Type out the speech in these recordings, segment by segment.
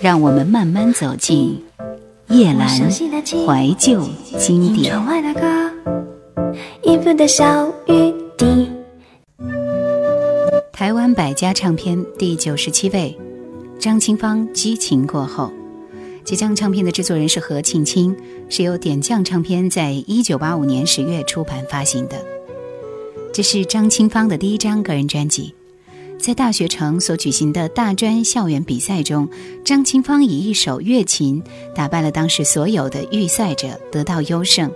让我们慢慢走进叶阑怀旧经典。台湾百家唱片第九十七位，张清芳《激情过后》。这张唱片的制作人是何庆清，是由点将唱片在一九八五年十月出版发行的。这是张清芳的第一张个人专辑。在大学城所举行的大专校园比赛中，张清芳以一首《月琴》打败了当时所有的预赛者，得到优胜。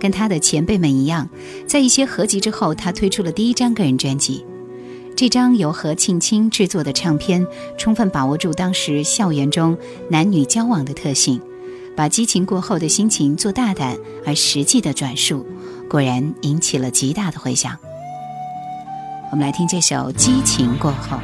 跟他的前辈们一样，在一些合集之后，他推出了第一张个人专辑。这张由何庆清制作的唱片，充分把握住当时校园中男女交往的特性，把激情过后的心情做大胆而实际的转述，果然引起了极大的回响。我们来听这首《激情过后》。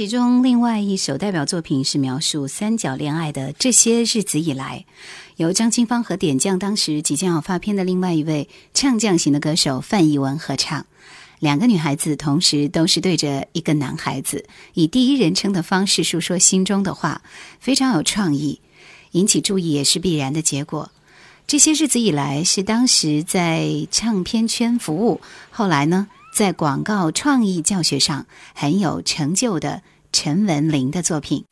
辑中另外一首代表作品是描述三角恋爱的《这些日子以来》，由张清芳和点将当时即将要发片的另外一位唱将型的歌手范逸文合唱。两个女孩子同时都是对着一个男孩子，以第一人称的方式诉说心中的话，非常有创意，引起注意也是必然的结果。这些日子以来，是当时在唱片圈服务，后来呢，在广告创意教学上很有成就的陈文玲的作品。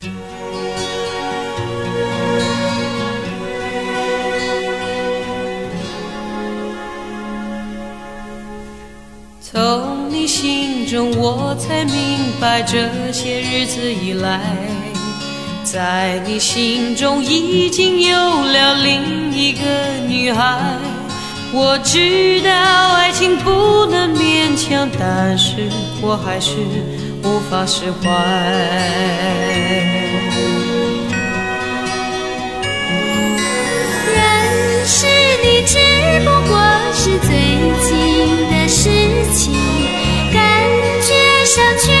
从你心中，我才明白，这些日子以来。在你心中已经有了另一个女孩，我知道爱情不能勉强，但是我还是无法释怀。认识你只不过是最近的事情，感觉上却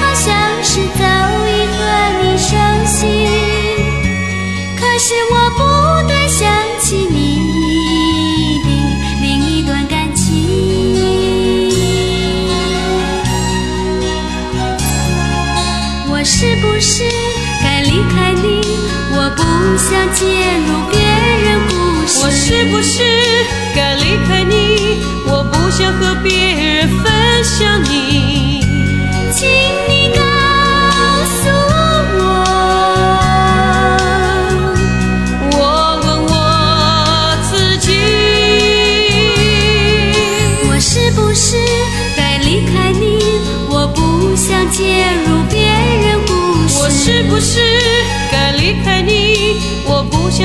好像是早已和你熟悉。可是我不断想起你不想介入别人故事。我是不是该离开你？我不想和别人分享你。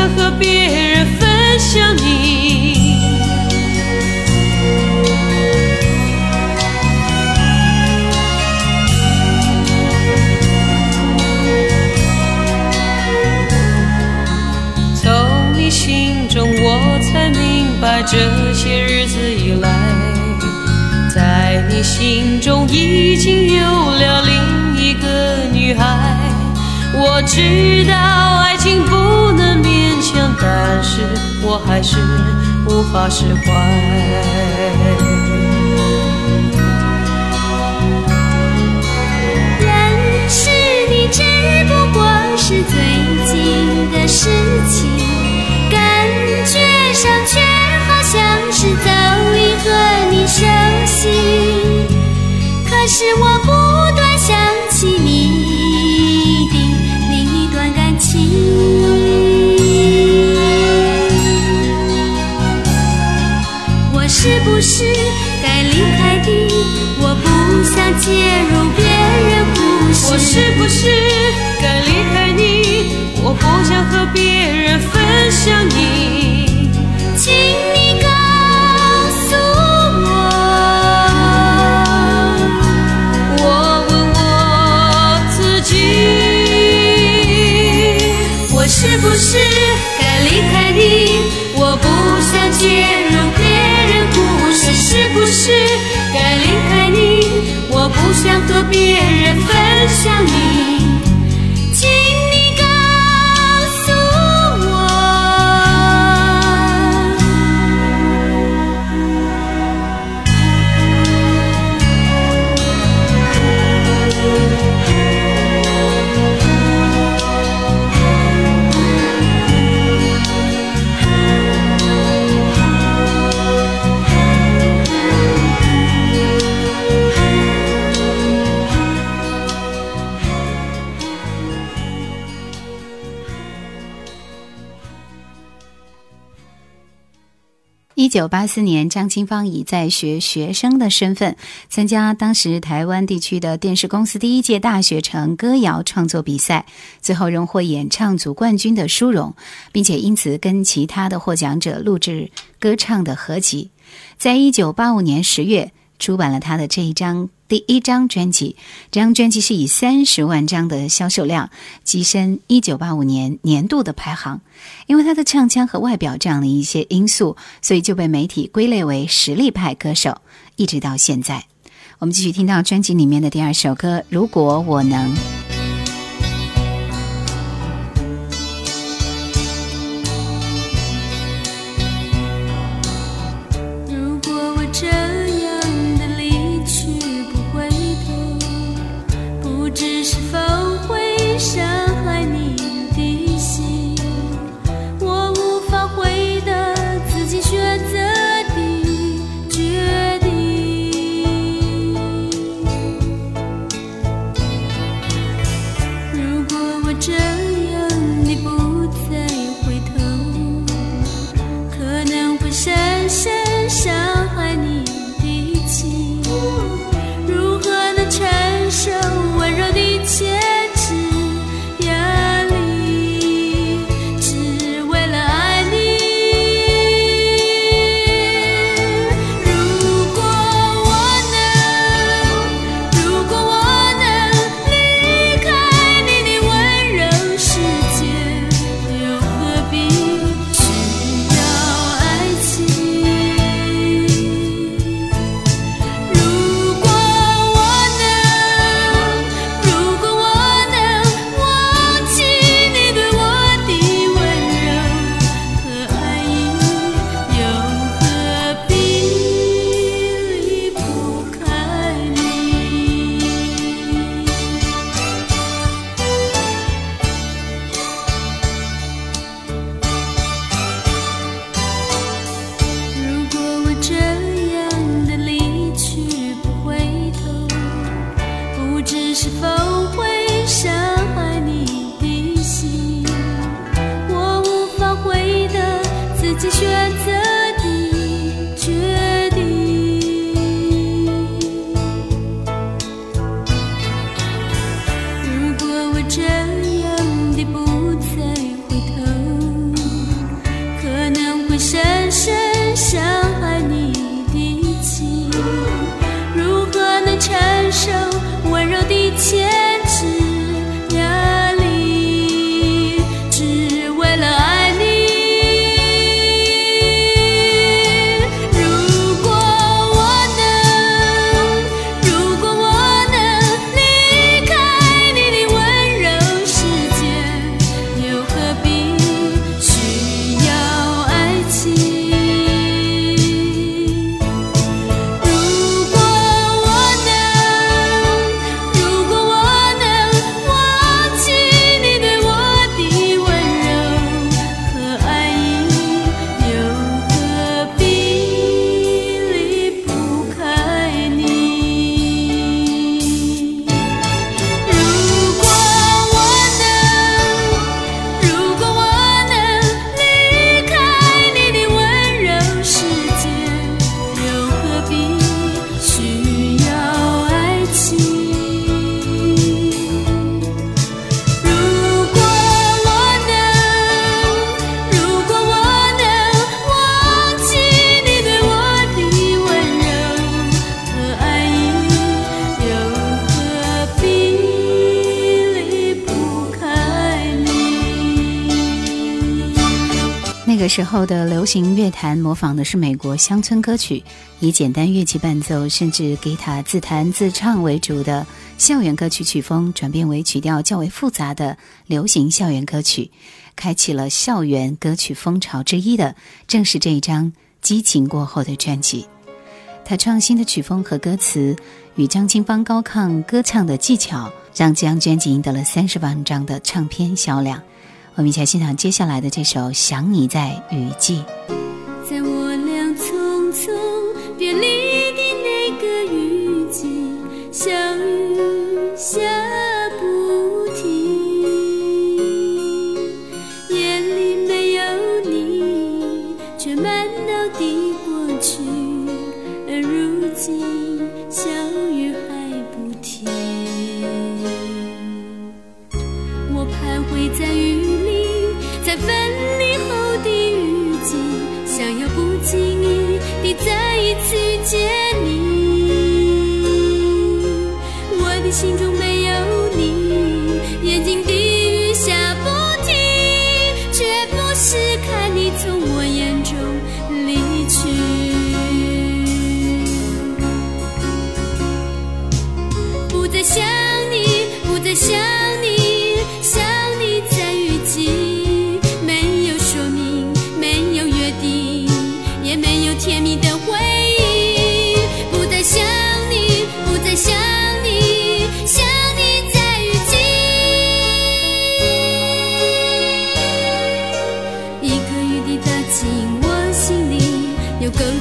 和别人分享你。从你心中，我才明白，这些日子以来，在你心中已经有了另一个女孩。我知道爱情不，是我还是无法释怀。认识你只不过是最近的事情，感觉上却好像是早已和你熟悉。可是我不和别人分享你。请你告诉我，我问我自己，我是不是该离开你？我不想介入别人故事。是不是该离开你？我不想和别人分享你。九八四年，张清芳以在学学生的身份参加当时台湾地区的电视公司第一届大学城歌谣创作比赛，最后荣获演唱组冠军的殊荣，并且因此跟其他的获奖者录制歌唱的合集。在一九八五年十月，出版了他的这一张第一张专辑。这张专辑是以三十万张的销售量跻身一九八五年年度的排行。因为他的唱腔和外表这样的一些因素，所以就被媒体归类为实力派歌手，一直到现在。我们继续听到专辑里面的第二首歌《如果我能》。个时候的流行乐坛模仿的是美国乡村歌曲，以简单乐器伴奏，甚至吉他自弹自唱为主的校园歌曲曲风，转变为曲调较为复杂的流行校园歌曲，开启了校园歌曲风潮之一的，正是这一张《激情过后》的专辑。他创新的曲风和歌词，与张清芳高亢歌唱的技巧，让这张专辑赢得了三十万张的唱片销量。我们一起来欣赏接下来的这首《想你在雨季》。在我俩匆匆别离的那个雨季，小雨下不停，夜里没有你，却满脑的过去，而如今小雨还不停。一次遇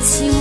起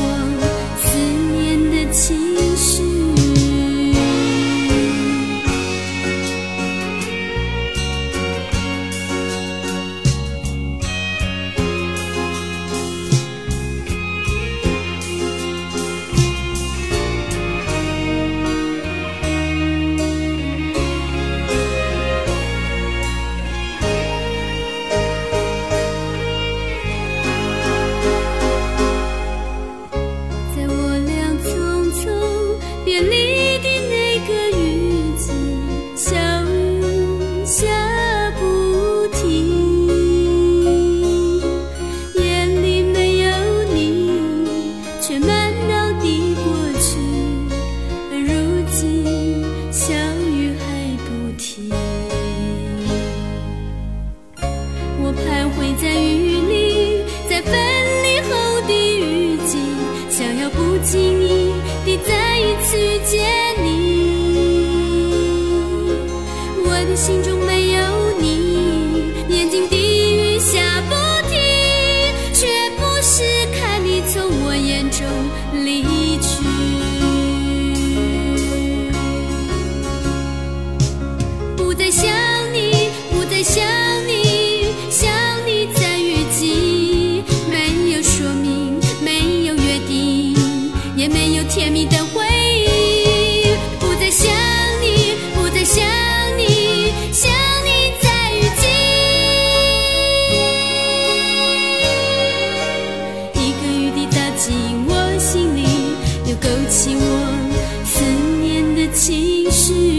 是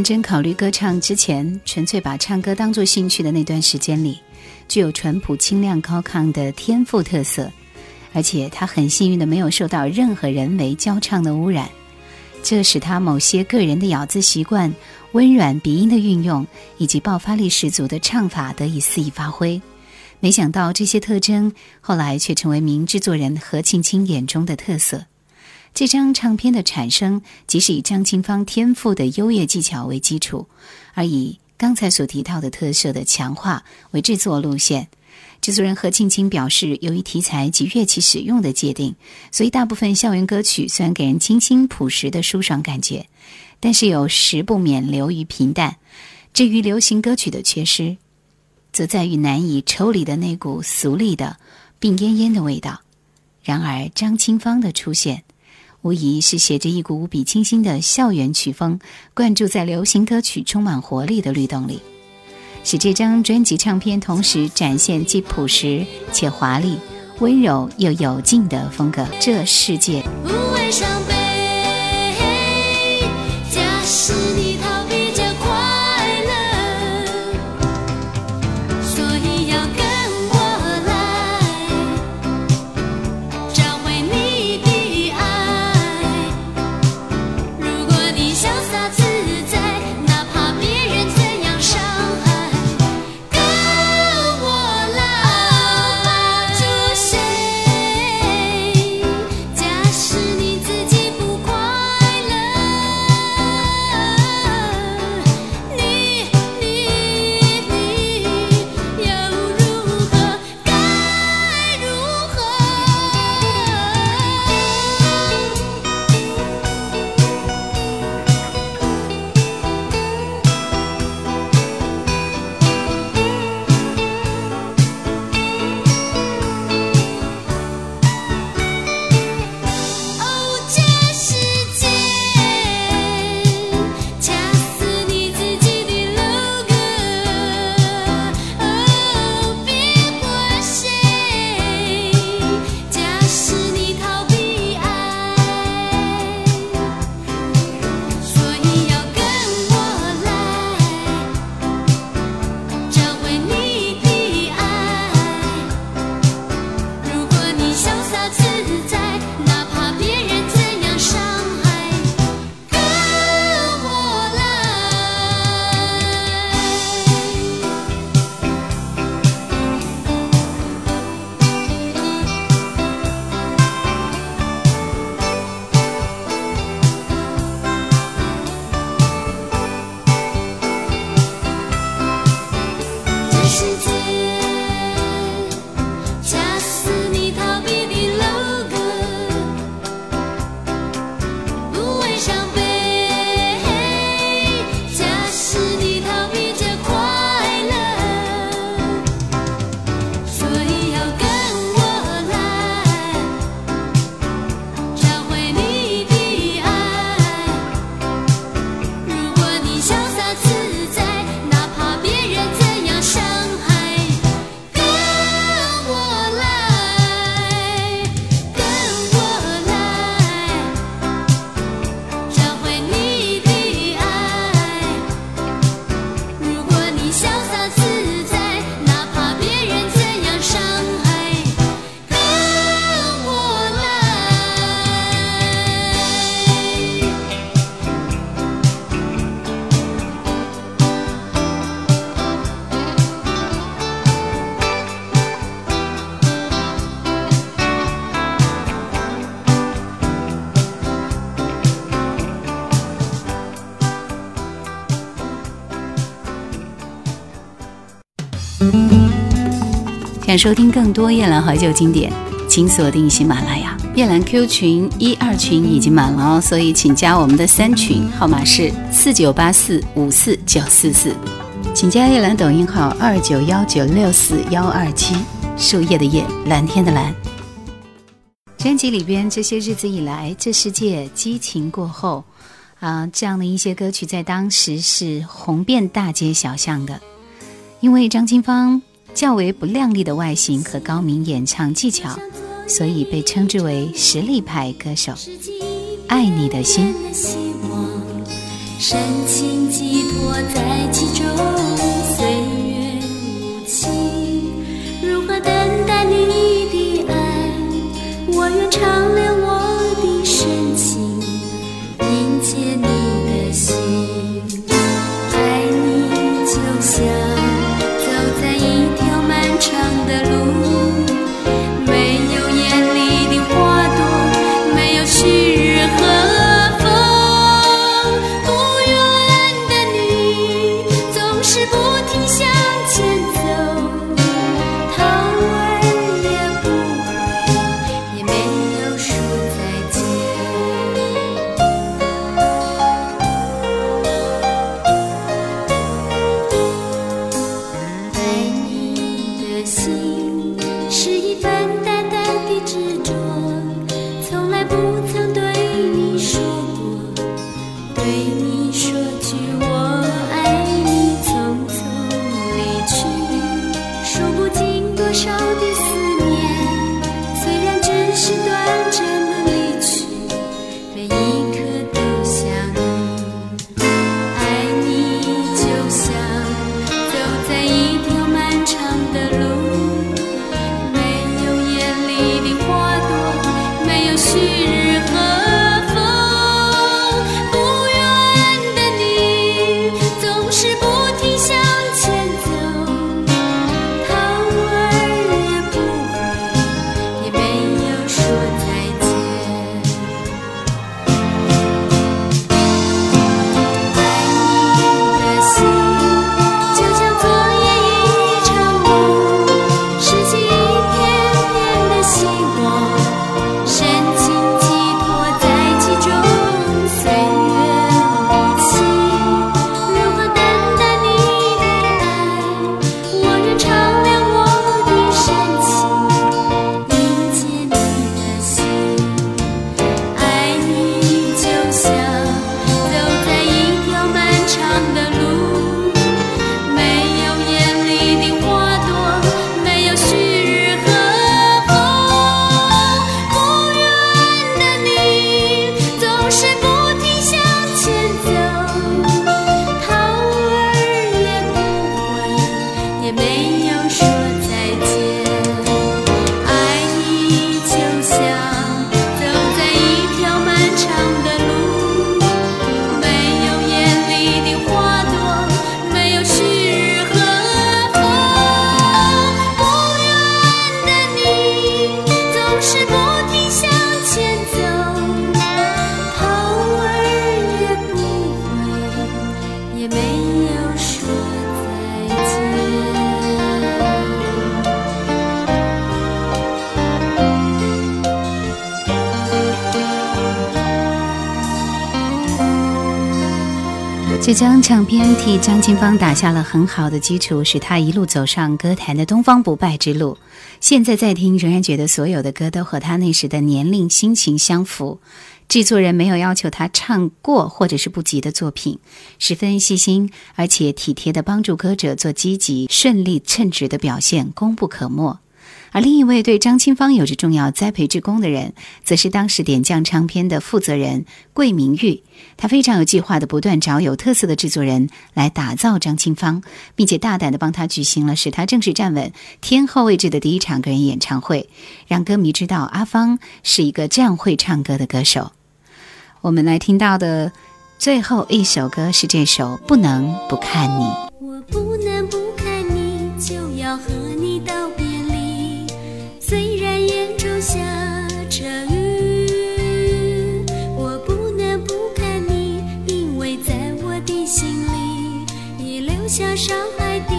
认真考虑歌唱之前，纯粹把唱歌当作兴趣的那段时间里，具有淳朴、清亮、高亢的天赋特色，而且他很幸运的没有受到任何人为教唱的污染，这使他某些个人的咬字习惯、温软鼻音的运用以及爆发力十足的唱法得以肆意发挥。没想到这些特征后来却成为名制作人何庆清眼中的特色。这张唱片的产生，即是以张清芳天赋的优越技巧为基础，而以刚才所提到的特色的强化为制作路线。制作人何庆清表示，由于题材及乐器使用的界定，所以大部分校园歌曲虽然给人清新朴实的舒爽感觉，但是有时不免流于平淡。至于流行歌曲的缺失，则在于难以抽离的那股俗丽的病恹恹的味道。然而，张清芳的出现。无疑是携着一股无比清新的校园曲风，灌注在流行歌曲充满活力的律动里，使这张专辑唱片同时展现既朴实且华丽、温柔又有劲的风格。这世界。无畏伤悲。假使你想收听更多夜兰怀旧经典，请锁定喜马拉雅。夜兰 Q 群一二群已经满了哦，所以请加我们的三群，号码是四九八四五四九四四。请加夜兰抖音号二九幺九六四幺二七，树叶的叶，蓝天的蓝。专辑里边这些日子以来，这世界激情过后，啊，这样的一些歌曲在当时是红遍大街小巷的。因为张清芳较为不靓丽的外形和高明演唱技巧，所以被称之为实力派歌手。爱你的心，深情寄托在其中，这张唱片替张清芳打下了很好的基础，使她一路走上歌坛的东方不败之路。现在再听，仍然觉得所有的歌都和她那时的年龄、心情相符。制作人没有要求她唱过或者是不及的作品，十分细心而且体贴地帮助歌者做积极、顺利、称职的表现，功不可没。而另一位对张清芳有着重要栽培之功的人，则是当时点将唱片的负责人桂明玉。他非常有计划地不断找有特色的制作人来打造张清芳，并且大胆地帮他举行了使他正式站稳天后位置的第一场个人演唱会，让歌迷知道阿芳是一个这样会唱歌的歌手。我们来听到的最后一首歌是这首《不能不看你》。我不能不看你，就要和你到。下着雨我不能不看你因为在我的心里已留下伤害的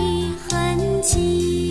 痕迹。